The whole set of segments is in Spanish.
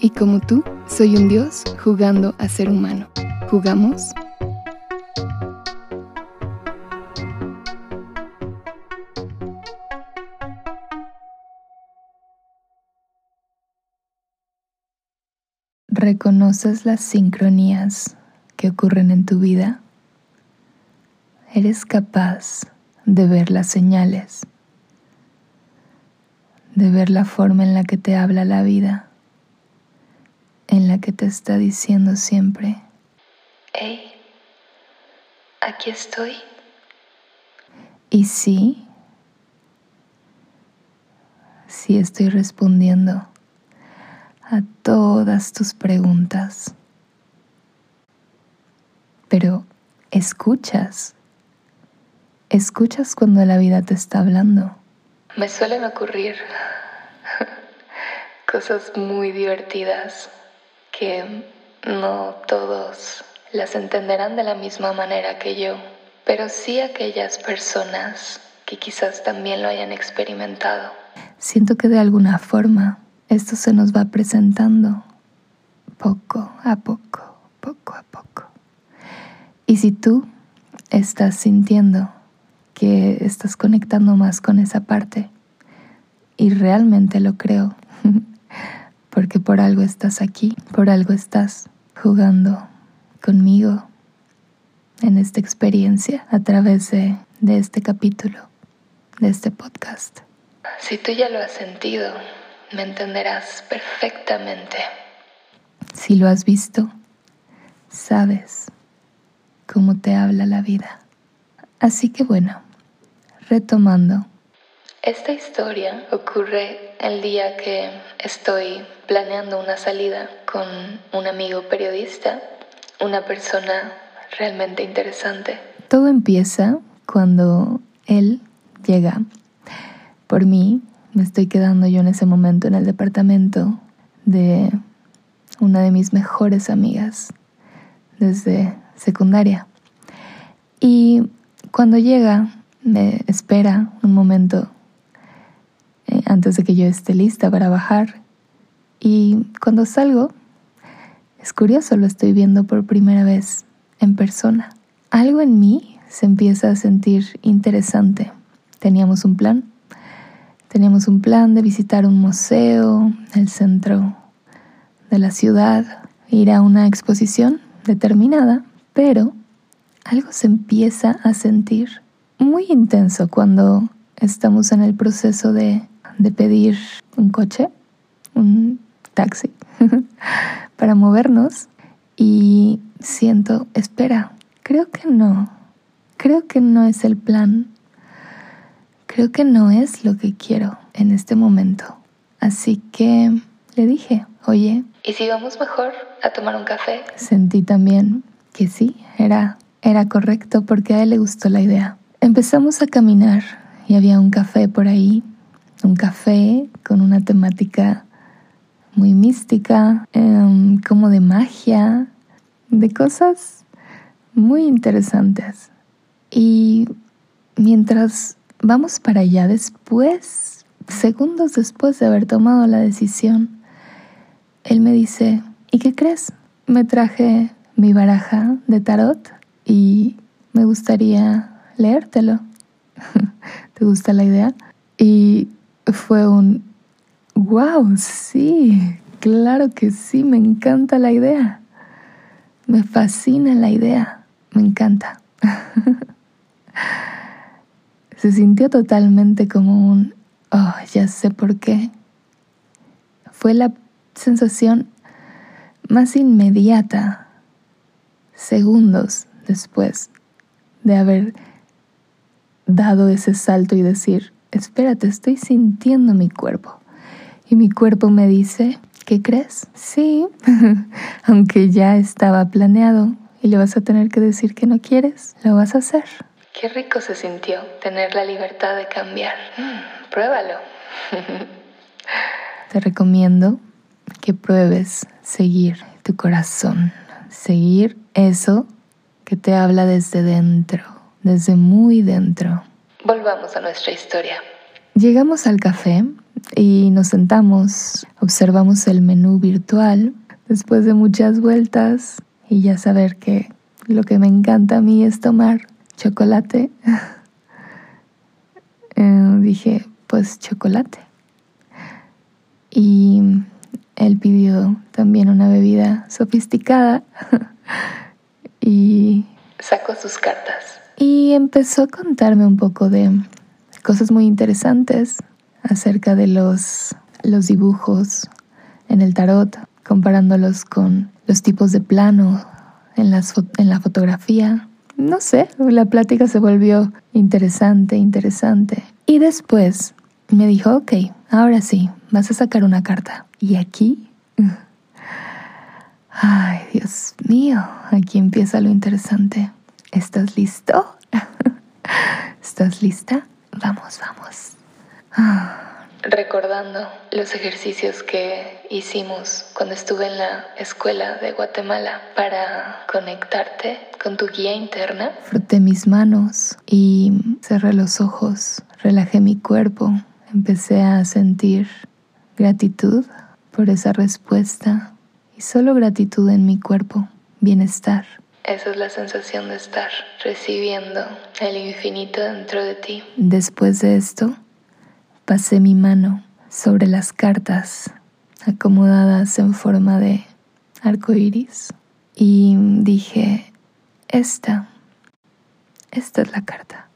y como tú, soy un dios jugando a ser humano. ¿Jugamos? ¿Reconoces las sincronías que ocurren en tu vida? ¿Eres capaz de ver las señales? ¿De ver la forma en la que te habla la vida? En la que te está diciendo siempre, hey, aquí estoy. Y sí, sí estoy respondiendo a todas tus preguntas. Pero escuchas, escuchas cuando la vida te está hablando. Me suelen ocurrir cosas muy divertidas que no todos las entenderán de la misma manera que yo, pero sí aquellas personas que quizás también lo hayan experimentado. Siento que de alguna forma esto se nos va presentando poco a poco, poco a poco. Y si tú estás sintiendo que estás conectando más con esa parte, y realmente lo creo, porque por algo estás aquí, por algo estás jugando conmigo en esta experiencia a través de, de este capítulo, de este podcast. Si tú ya lo has sentido, me entenderás perfectamente. Si lo has visto, sabes cómo te habla la vida. Así que bueno, retomando. Esta historia ocurre el día que estoy planeando una salida con un amigo periodista, una persona realmente interesante. Todo empieza cuando él llega. Por mí, me estoy quedando yo en ese momento en el departamento de una de mis mejores amigas desde secundaria. Y cuando llega, me espera un momento antes de que yo esté lista para bajar y cuando salgo, es curioso, lo estoy viendo por primera vez en persona. Algo en mí se empieza a sentir interesante. Teníamos un plan. Teníamos un plan de visitar un museo, el centro de la ciudad, ir a una exposición determinada, pero algo se empieza a sentir muy intenso cuando estamos en el proceso de, de pedir un coche, un taxi para movernos y siento, espera, creo que no, creo que no es el plan, creo que no es lo que quiero en este momento. Así que le dije, oye. ¿Y si vamos mejor a tomar un café? Sentí también que sí, era, era correcto porque a él le gustó la idea. Empezamos a caminar y había un café por ahí, un café con una temática muy mística, em, como de magia, de cosas muy interesantes. Y mientras vamos para allá después, segundos después de haber tomado la decisión, él me dice, ¿y qué crees? Me traje mi baraja de tarot y me gustaría leértelo. ¿Te gusta la idea? Y fue un Wow, sí, claro que sí, me encanta la idea. Me fascina la idea, me encanta. Se sintió totalmente como un, oh, ya sé por qué. Fue la sensación más inmediata, segundos después de haber dado ese salto y decir, espérate, estoy sintiendo mi cuerpo. Y mi cuerpo me dice, ¿qué crees? Sí, aunque ya estaba planeado y le vas a tener que decir que no quieres, lo vas a hacer. Qué rico se sintió tener la libertad de cambiar. Mm, pruébalo. Te recomiendo que pruebes seguir tu corazón, seguir eso que te habla desde dentro, desde muy dentro. Volvamos a nuestra historia. Llegamos al café y nos sentamos, observamos el menú virtual después de muchas vueltas y ya saber que lo que me encanta a mí es tomar chocolate. Eh, dije, pues chocolate. Y él pidió también una bebida sofisticada y sacó sus cartas. Y empezó a contarme un poco de cosas muy interesantes acerca de los, los dibujos en el tarot, comparándolos con los tipos de plano en, las, en la fotografía. No sé, la plática se volvió interesante, interesante. Y después me dijo, ok, ahora sí, vas a sacar una carta. Y aquí... Ay, Dios mío, aquí empieza lo interesante. ¿Estás listo? ¿Estás lista? Vamos, vamos. Recordando los ejercicios que hicimos cuando estuve en la escuela de Guatemala para conectarte con tu guía interna. Froté mis manos y cerré los ojos, relajé mi cuerpo, empecé a sentir gratitud por esa respuesta y solo gratitud en mi cuerpo, bienestar. Esa es la sensación de estar recibiendo el infinito dentro de ti. Después de esto, pasé mi mano sobre las cartas acomodadas en forma de arco iris y dije: Esta, esta es la carta.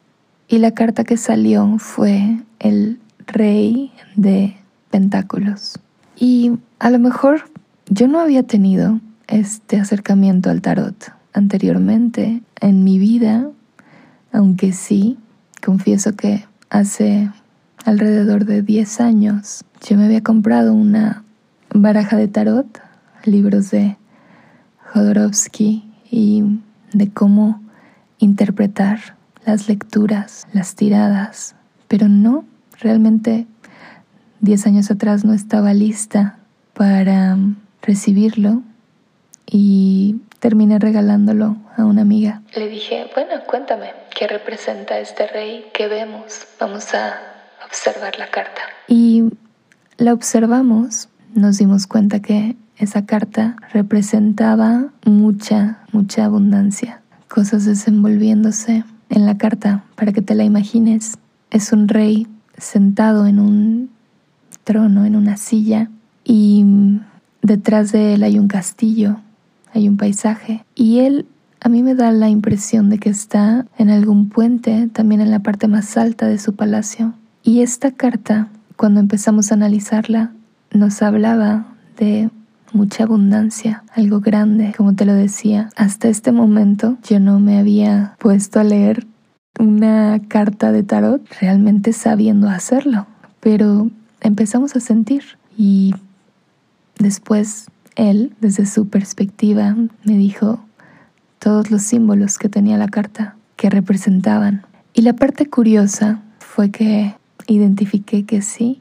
Y la carta que salió fue el Rey de Pentáculos. Y a lo mejor yo no había tenido este acercamiento al tarot anteriormente en mi vida, aunque sí, confieso que hace alrededor de 10 años yo me había comprado una baraja de tarot, libros de Jodorowsky y de cómo interpretar las lecturas, las tiradas, pero no, realmente 10 años atrás no estaba lista para recibirlo y terminé regalándolo a una amiga. Le dije, bueno, cuéntame, ¿qué representa este rey que vemos? Vamos a observar la carta. Y la observamos, nos dimos cuenta que esa carta representaba mucha, mucha abundancia, cosas desenvolviéndose en la carta, para que te la imagines. Es un rey sentado en un trono, en una silla, y detrás de él hay un castillo hay un paisaje y él a mí me da la impresión de que está en algún puente, también en la parte más alta de su palacio. Y esta carta, cuando empezamos a analizarla, nos hablaba de mucha abundancia, algo grande, como te lo decía. Hasta este momento yo no me había puesto a leer una carta de tarot realmente sabiendo hacerlo, pero empezamos a sentir y después él, desde su perspectiva, me dijo todos los símbolos que tenía la carta, que representaban. Y la parte curiosa fue que identifiqué que sí,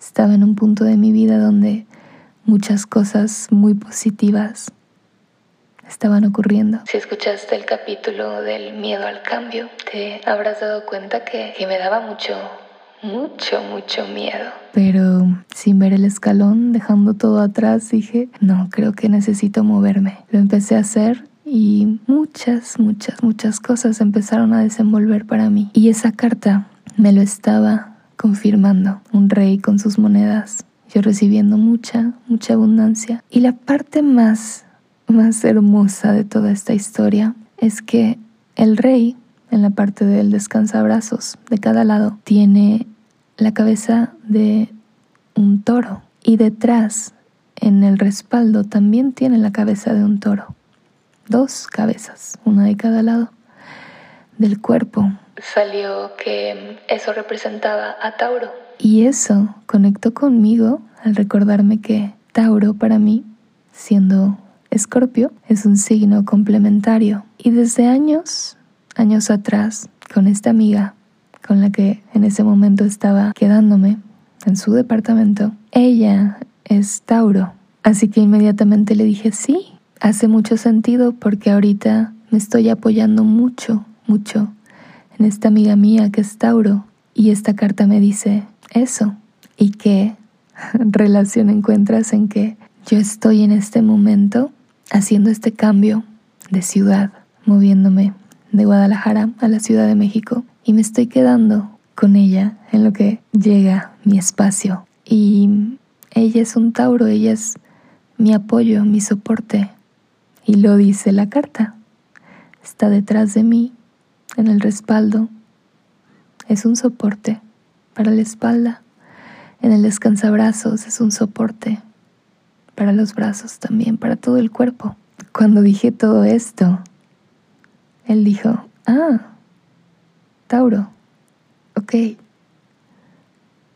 estaba en un punto de mi vida donde muchas cosas muy positivas estaban ocurriendo. Si escuchaste el capítulo del miedo al cambio, te habrás dado cuenta que, me daba mucho mucho, mucho miedo. Pero sin ver el escalón, dejando todo atrás, dije, no, creo que necesito moverme. Lo empecé a hacer y muchas, muchas, muchas cosas empezaron a desenvolver para mí. Y esa carta me lo estaba confirmando. Un rey con sus monedas, yo recibiendo mucha, mucha abundancia. Y la parte más, más hermosa de toda esta historia es que el rey en la parte del descansabrazos de cada lado tiene la cabeza de un toro y detrás en el respaldo también tiene la cabeza de un toro. Dos cabezas, una de cada lado del cuerpo. Salió que eso representaba a Tauro. Y eso conectó conmigo al recordarme que Tauro para mí, siendo Escorpio es un signo complementario y desde años, años atrás, con esta amiga con la que en ese momento estaba quedándome en su departamento, ella es Tauro. Así que inmediatamente le dije, sí, hace mucho sentido porque ahorita me estoy apoyando mucho, mucho en esta amiga mía que es Tauro. Y esta carta me dice eso. ¿Y qué relación encuentras en que yo estoy en este momento haciendo este cambio de ciudad, moviéndome de Guadalajara a la Ciudad de México y me estoy quedando con ella en lo que llega mi espacio. Y ella es un Tauro, ella es mi apoyo, mi soporte. Y lo dice la carta. Está detrás de mí, en el respaldo. Es un soporte para la espalda. En el descansabrazos es un soporte para los brazos también, para todo el cuerpo. Cuando dije todo esto, él dijo, ah, Tauro, ok.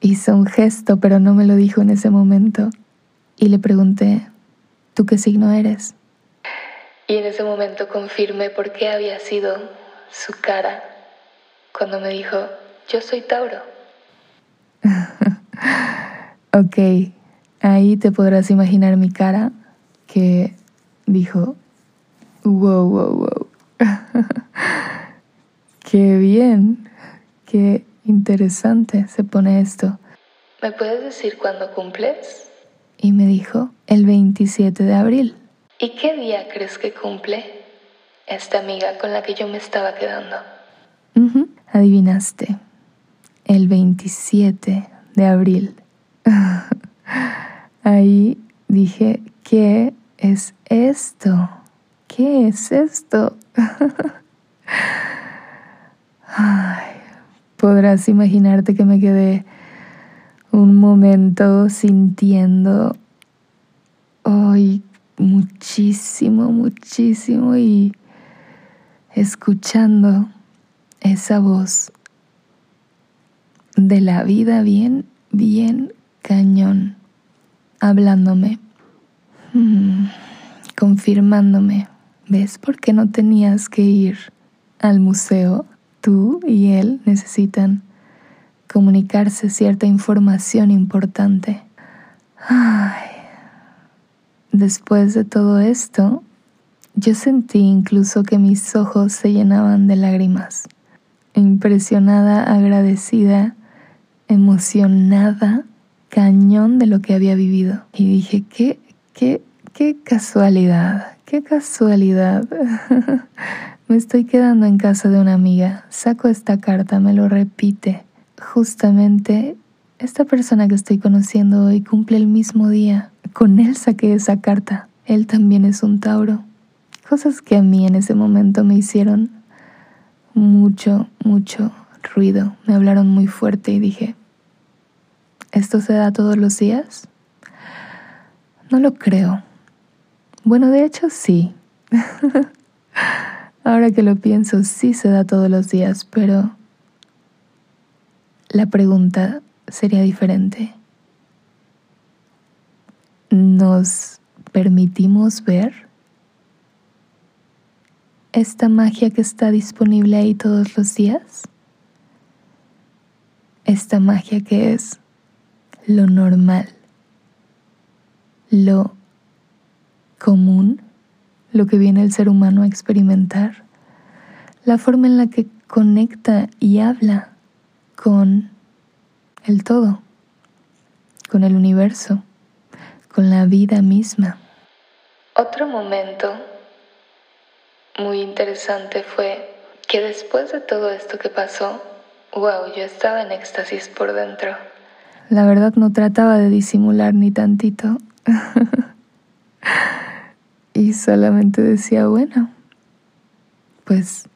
Hizo un gesto, pero no me lo dijo en ese momento. Y le pregunté, ¿tú qué signo eres? Y en ese momento confirmé por qué había sido su cara cuando me dijo, yo soy Tauro. ok, ahí te podrás imaginar mi cara que dijo, wow, wow, wow. qué bien, qué interesante se pone esto. ¿Me puedes decir cuándo cumples? Y me dijo, el 27 de abril. ¿Y qué día crees que cumple esta amiga con la que yo me estaba quedando? Adivinaste, el 27 de abril. Ahí dije, ¿qué es esto? ¿Qué es esto? Ay, podrás imaginarte que me quedé un momento sintiendo hoy muchísimo, muchísimo y escuchando esa voz de la vida bien, bien cañón, hablándome, mm, confirmándome. ¿Ves por qué no tenías que ir al museo? Tú y él necesitan comunicarse cierta información importante. Ay, Después de todo esto, yo sentí incluso que mis ojos se llenaban de lágrimas. Impresionada, agradecida, emocionada, cañón de lo que había vivido. Y dije, qué, qué, qué casualidad, qué casualidad. me estoy quedando en casa de una amiga, saco esta carta, me lo repite. Justamente esta persona que estoy conociendo hoy cumple el mismo día. Con él saqué esa carta. Él también es un Tauro. Cosas que a mí en ese momento me hicieron mucho, mucho ruido. Me hablaron muy fuerte y dije, ¿esto se da todos los días? No lo creo. Bueno, de hecho sí. Ahora que lo pienso, sí se da todos los días, pero la pregunta sería diferente. Nos permitimos ver esta magia que está disponible ahí todos los días, esta magia que es lo normal, lo común, lo que viene el ser humano a experimentar, la forma en la que conecta y habla con el todo, con el universo con la vida misma. Otro momento muy interesante fue que después de todo esto que pasó, wow, yo estaba en éxtasis por dentro. La verdad no trataba de disimular ni tantito. solamente decía, bueno, pues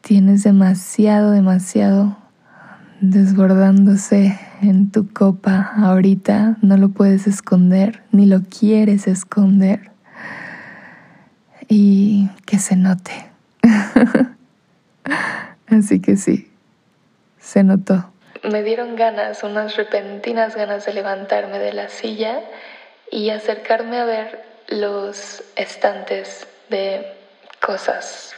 tienes demasiado, demasiado desbordándose en tu copa ahorita, no lo puedes esconder, ni lo quieres esconder. Y que se note. Así que sí, se notó. Me dieron ganas, unas repentinas ganas de levantarme de la silla y acercarme a ver los estantes de cosas,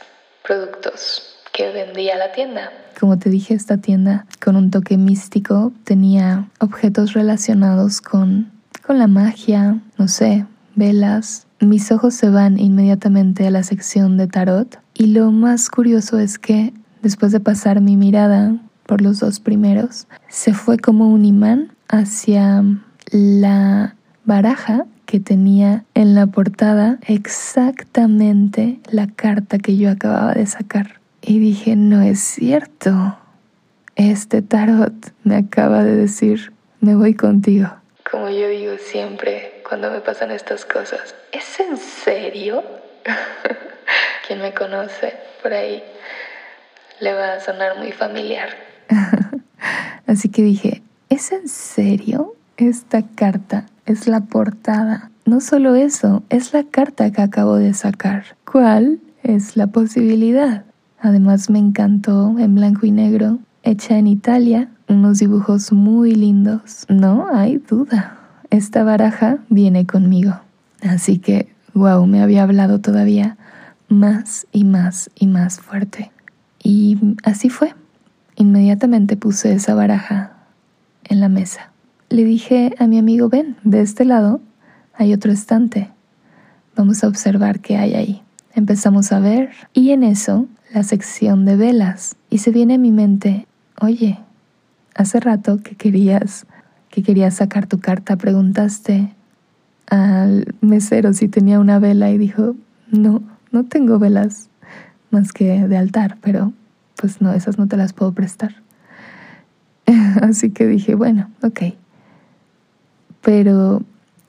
productos que vendía la tienda. Como te dije, esta tienda con un toque místico tenía objetos relacionados con, con la magia, no sé, velas. Mis ojos se van inmediatamente a la sección de tarot y lo más curioso es que después de pasar mi mirada por los dos primeros, se fue como un imán hacia la baraja que tenía en la portada exactamente la carta que yo acababa de sacar. Y dije, no es cierto. Este tarot me acaba de decir, me voy contigo. Como yo digo siempre cuando me pasan estas cosas, ¿es en serio? Quien me conoce por ahí le va a sonar muy familiar. Así que dije, ¿es en serio? Esta carta es la portada. No solo eso, es la carta que acabo de sacar. ¿Cuál es la posibilidad? Además me encantó en blanco y negro, hecha en Italia, unos dibujos muy lindos. No hay duda, esta baraja viene conmigo. Así que, wow, me había hablado todavía más y más y más fuerte. Y así fue. Inmediatamente puse esa baraja en la mesa le dije a mi amigo, ven, de este lado hay otro estante. Vamos a observar qué hay ahí. Empezamos a ver y en eso la sección de velas. Y se viene a mi mente, oye, hace rato que querías, que querías sacar tu carta, preguntaste al mesero si tenía una vela y dijo, no, no tengo velas más que de altar, pero pues no, esas no te las puedo prestar. Así que dije, bueno, ok pero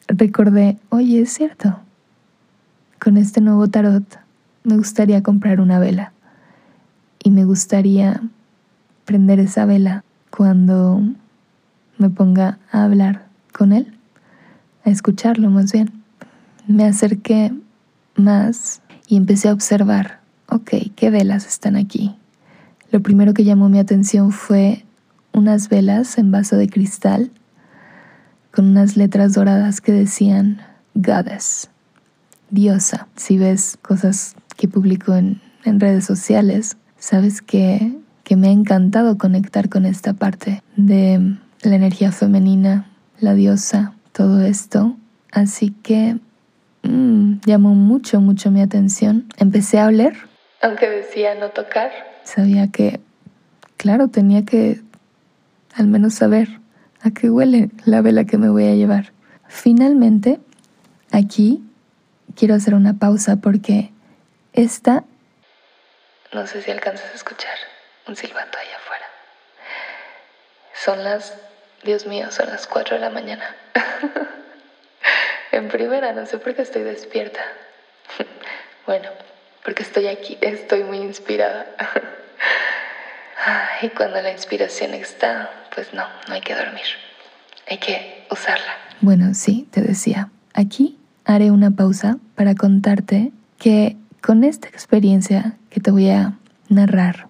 recordé, oye, es cierto, con este nuevo tarot me gustaría comprar una vela y me gustaría prender esa vela cuando me ponga a hablar con él, a escucharlo más bien. Me acerqué más y empecé a observar, ok, ¿qué velas están aquí? Lo primero que llamó mi atención fue unas velas en vaso de cristal con unas letras doradas que decían Goddess, diosa. Si ves cosas que publico en, redes sociales, sabes que, que me ha encantado conectar con esta parte de la energía femenina, la diosa, todo esto. Así que mm, llamó mucho, mucho mi atención. Empecé a oler. Aunque decía no tocar. Sabía que, claro, tenía que al menos saber ¿A qué huele la vela que me voy a llevar? Finalmente, aquí quiero hacer una pausa porque esta... No sé si alcanzas a escuchar un silbato allá afuera. Son las... Dios mío, son las 4 de la mañana. en primera, no sé por qué estoy despierta. bueno, porque estoy aquí, estoy muy inspirada. y cuando la inspiración está, pues no, no hay que dormir. Hay que usarla. Bueno, sí, te decía. Aquí haré una pausa para contarte que con esta experiencia que te voy a narrar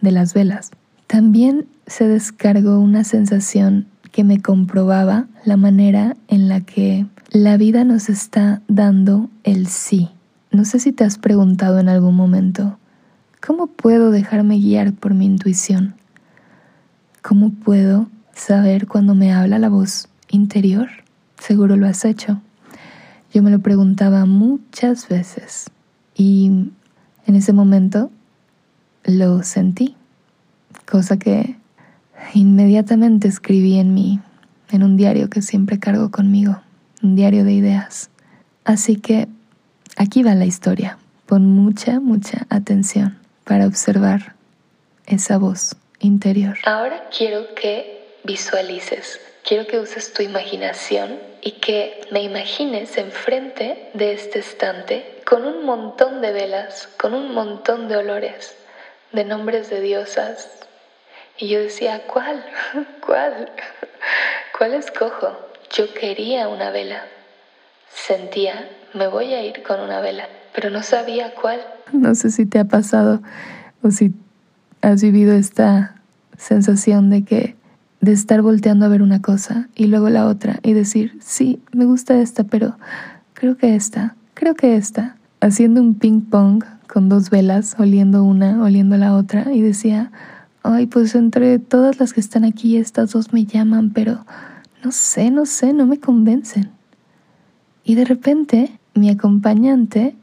de las velas, también se descargó una sensación que me comprobaba la manera en la que la vida nos está dando el sí. No sé si te has preguntado en algún momento, ¿cómo puedo dejarme guiar por mi intuición? ¿Cómo puedo saber cuando me habla la voz interior? Seguro lo has hecho. Yo me lo preguntaba muchas veces y en ese momento lo sentí, cosa que inmediatamente escribí en mí, en un diario que siempre cargo conmigo, un diario de ideas. Así que aquí va la historia. Pon mucha, mucha atención para observar esa voz interior. Ahora quiero que visualices, quiero que uses tu imaginación y que me imagines enfrente de este estante con un montón de velas, con un montón de olores, de nombres de diosas. Y yo decía, ¿cuál? ¿Cuál? ¿Cuál escojo? Yo quería una vela. Sentía, me voy a ir con una vela, pero no sabía cuál. No sé si te ha pasado o si has vivido esta sensación de que de estar volteando a ver una cosa y luego la otra y decir, sí, me gusta esta, pero creo que esta, creo que esta, haciendo un ping pong con dos velas, oliendo una, oliendo la otra, y decía, ay, pues entre todas las que están aquí, estas dos me llaman, pero no sé, no sé, no me convencen. Y de repente mi acompañante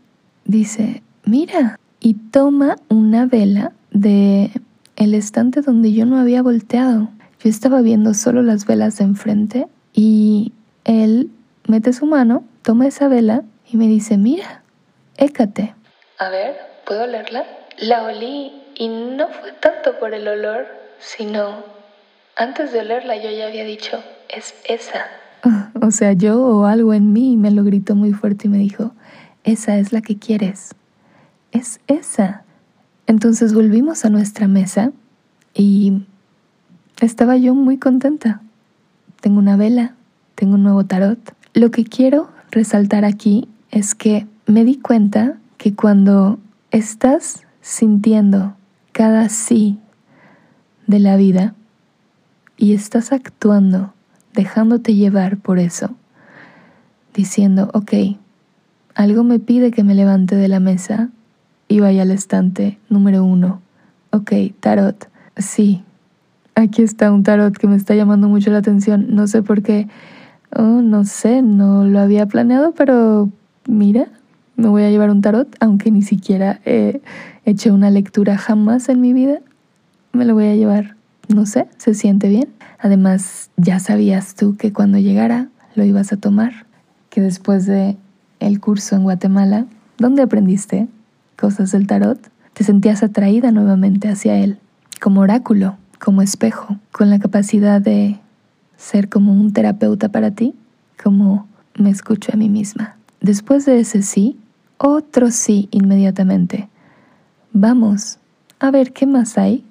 dice, mira, y toma una vela de el estante donde yo no había volteado. Yo estaba viendo solo las velas de enfrente y él mete su mano, toma esa vela y me dice, mira, écate. A ver, ¿puedo olerla? La olí y no fue tanto por el olor, sino antes de olerla yo ya había dicho, es esa. O sea, yo o algo en mí me lo gritó muy fuerte y me dijo, esa es la que quieres. Es esa. Entonces volvimos a nuestra mesa y estaba yo muy contenta. Tengo una vela, tengo un nuevo tarot. Lo que quiero resaltar aquí es que me di cuenta que cuando estás sintiendo cada sí de la vida y estás actuando, dejándote llevar por eso, diciendo, ok, algo me pide que me levante de la mesa y vaya al estante número uno. Ok, tarot, sí, aquí está un tarot que me está llamando mucho la atención, no sé por qué, oh, no sé, no lo había planeado, pero mira, me voy a llevar un tarot, aunque ni siquiera he hecho una lectura jamás en mi vida, me lo voy a llevar. No sé, se siente bien. Además, ya sabías tú que cuando llegara lo ibas a tomar, que después de el curso en Guatemala, donde aprendiste cosas del tarot, te sentías atraída nuevamente hacia él, como oráculo, como espejo, con la capacidad de ser como un terapeuta para ti, como me escucho a mí misma. Después de ese sí, otro sí inmediatamente. Vamos a ver qué más hay.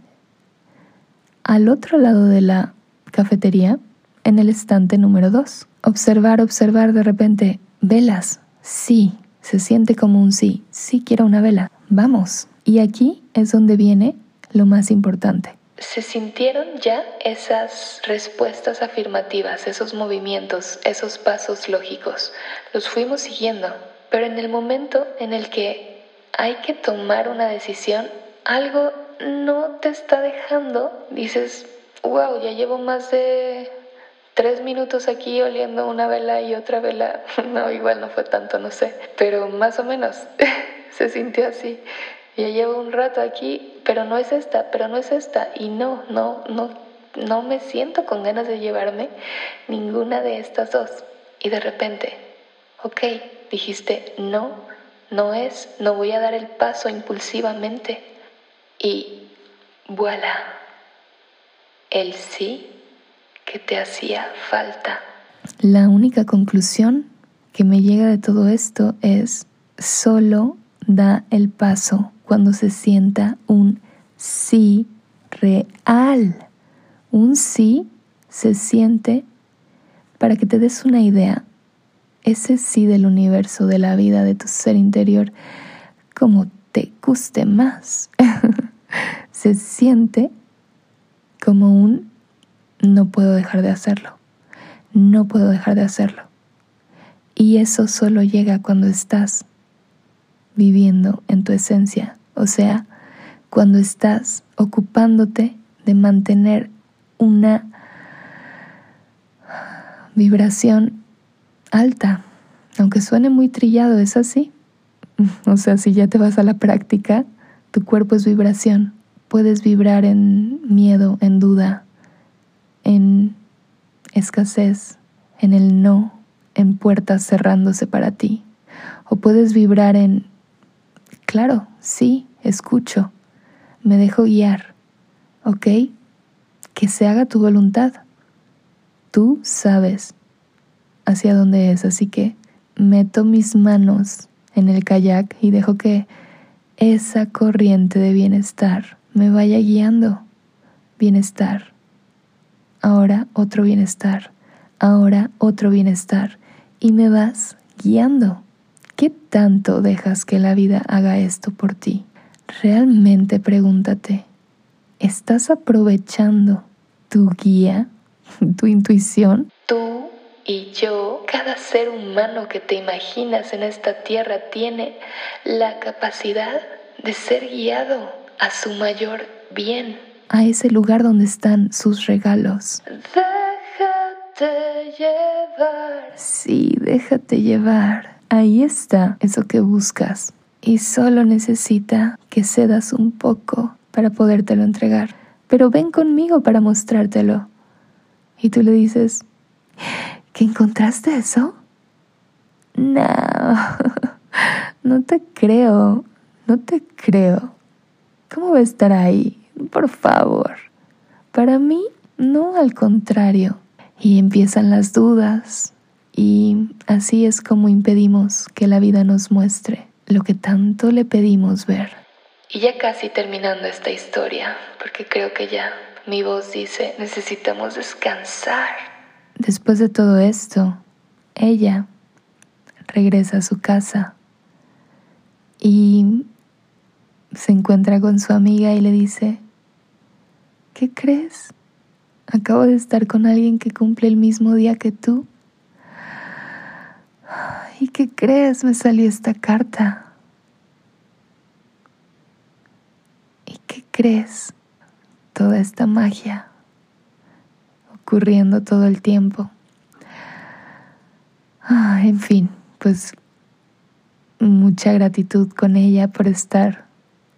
Al otro lado de la cafetería, en el estante número 2. Observar, observar de repente. Velas. Sí, se siente como un sí. Sí quiero una vela. Vamos. Y aquí es donde viene lo más importante. ¿Se sintieron ya esas respuestas afirmativas, esos movimientos, esos pasos lógicos? Los fuimos siguiendo. Pero en el momento en el que hay que tomar una decisión, algo no te está dejando, dices, wow, ya llevo más de tres minutos aquí oliendo una vela y otra vela. No, igual no fue tanto, no sé, pero más o menos se sintió así. Ya llevo un rato aquí, pero no es esta, pero no es esta. Y no, no, no, no me siento con ganas de llevarme ninguna de estas dos. Y de repente, ok, dijiste, no, no es, no voy a dar el paso impulsivamente. Y voilà, el sí que te hacía falta. La única conclusión que me llega de todo esto es, solo da el paso cuando se sienta un sí real. Un sí se siente, para que te des una idea, ese sí del universo, de la vida, de tu ser interior, como te guste más. Se siente como un no puedo dejar de hacerlo, no puedo dejar de hacerlo. Y eso solo llega cuando estás viviendo en tu esencia, o sea, cuando estás ocupándote de mantener una vibración alta, aunque suene muy trillado, es así. O sea, si ya te vas a la práctica, tu cuerpo es vibración. Puedes vibrar en miedo, en duda, en escasez, en el no, en puertas cerrándose para ti. O puedes vibrar en, claro, sí, escucho, me dejo guiar, ¿ok? Que se haga tu voluntad. Tú sabes hacia dónde es, así que meto mis manos en el kayak y dejo que esa corriente de bienestar me vaya guiando. Bienestar. Ahora otro bienestar. Ahora otro bienestar. Y me vas guiando. ¿Qué tanto dejas que la vida haga esto por ti? Realmente pregúntate, ¿estás aprovechando tu guía, tu intuición? Tú Y yo, cada ser humano que te imaginas en esta tierra tiene la capacidad de ser guiado a su mayor bien. A ese lugar donde están sus regalos. Déjate llevar. Sí, déjate llevar. Ahí está eso que buscas. Y solo necesita que cedas un poco para podértelo entregar. Pero ven conmigo para mostrártelo. Y tú le dices, ¿que encontraste eso? No, no te creo, no te creo. ¿Cómo va a estar ahí? Por favor. Para mí, no al contrario. Y empiezan las dudas. Y así es como impedimos que la vida nos muestre lo que tanto le pedimos ver. Y ya casi terminando esta historia, porque creo que ya mi voz dice, necesitamos descansar. Después de todo esto, ella regresa a su casa y se encuentra con su amiga y le dice, ¿qué crees? Acabo de estar con alguien que cumple el mismo día que tú. ¿Y qué crees? Me salió esta carta. ¿Y qué crees? toda esta magia ocurriendo todo el tiempo. Ah, en fin, pues mucha gratitud con ella por estar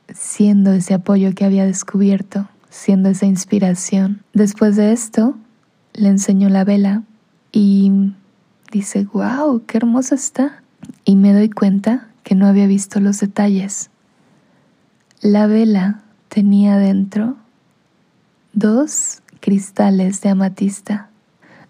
siendo ese apoyo que había descubierto, siendo esa inspiración. Después de esto, le enseñó la vela y dice, wow, qué hermosa está. Y me doy cuenta que no había visto los detalles. La vela tenía dentro dos cristales de amatista,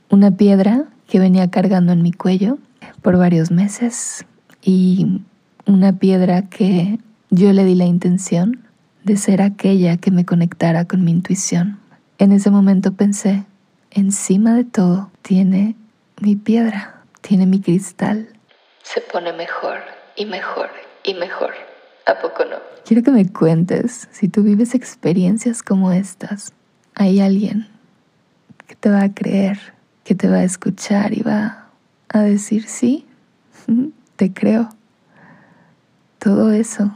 una piedra que venía cargando en mi cuello por varios meses y una piedra que yo le di la intención de ser aquella que me conectara con mi intuición. En ese momento pensé, encima de todo tiene mi piedra, tiene mi cristal. Se pone mejor y mejor y mejor. ¿A poco no? Quiero que me cuentes si tú vives experiencias como estas hay alguien que te va a creer, que te va a escuchar y va a decir, sí, te creo. Todo eso.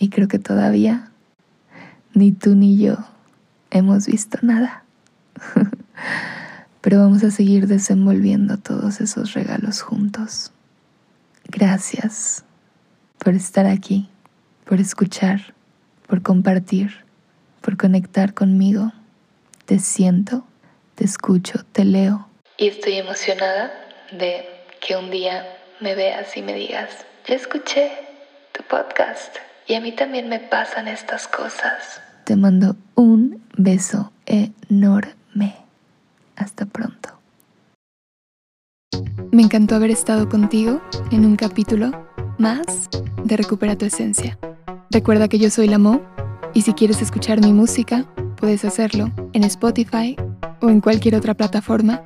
Y creo que todavía ni tú ni yo hemos visto nada. Pero vamos a seguir desenvolviendo todos esos regalos juntos. Gracias por estar aquí, por escuchar, por compartir por conectar conmigo. Te siento, te escucho, te leo. Y estoy emocionada de que un día me veas y me digas, yo escuché tu podcast y a mí también me pasan estas cosas. Te mando un beso enorme. Hasta pronto. Me encantó haber estado contigo en un capítulo más de Recupera tu Esencia. Recuerda que yo soy la Mo y si quieres escuchar mi música, puedes hacerlo en Spotify o en cualquier otra plataforma.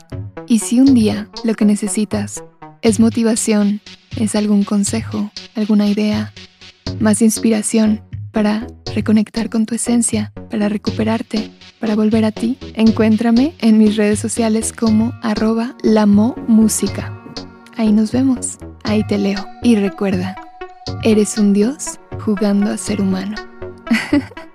Y si un día lo que necesitas es motivación, es algún consejo, alguna idea, más inspiración para reconectar con tu esencia, para recuperarte, para volver a ti, encuéntrame en mis redes sociales como arroba música. Ahí nos vemos, ahí te leo. Y recuerda, eres un dios jugando a ser humano.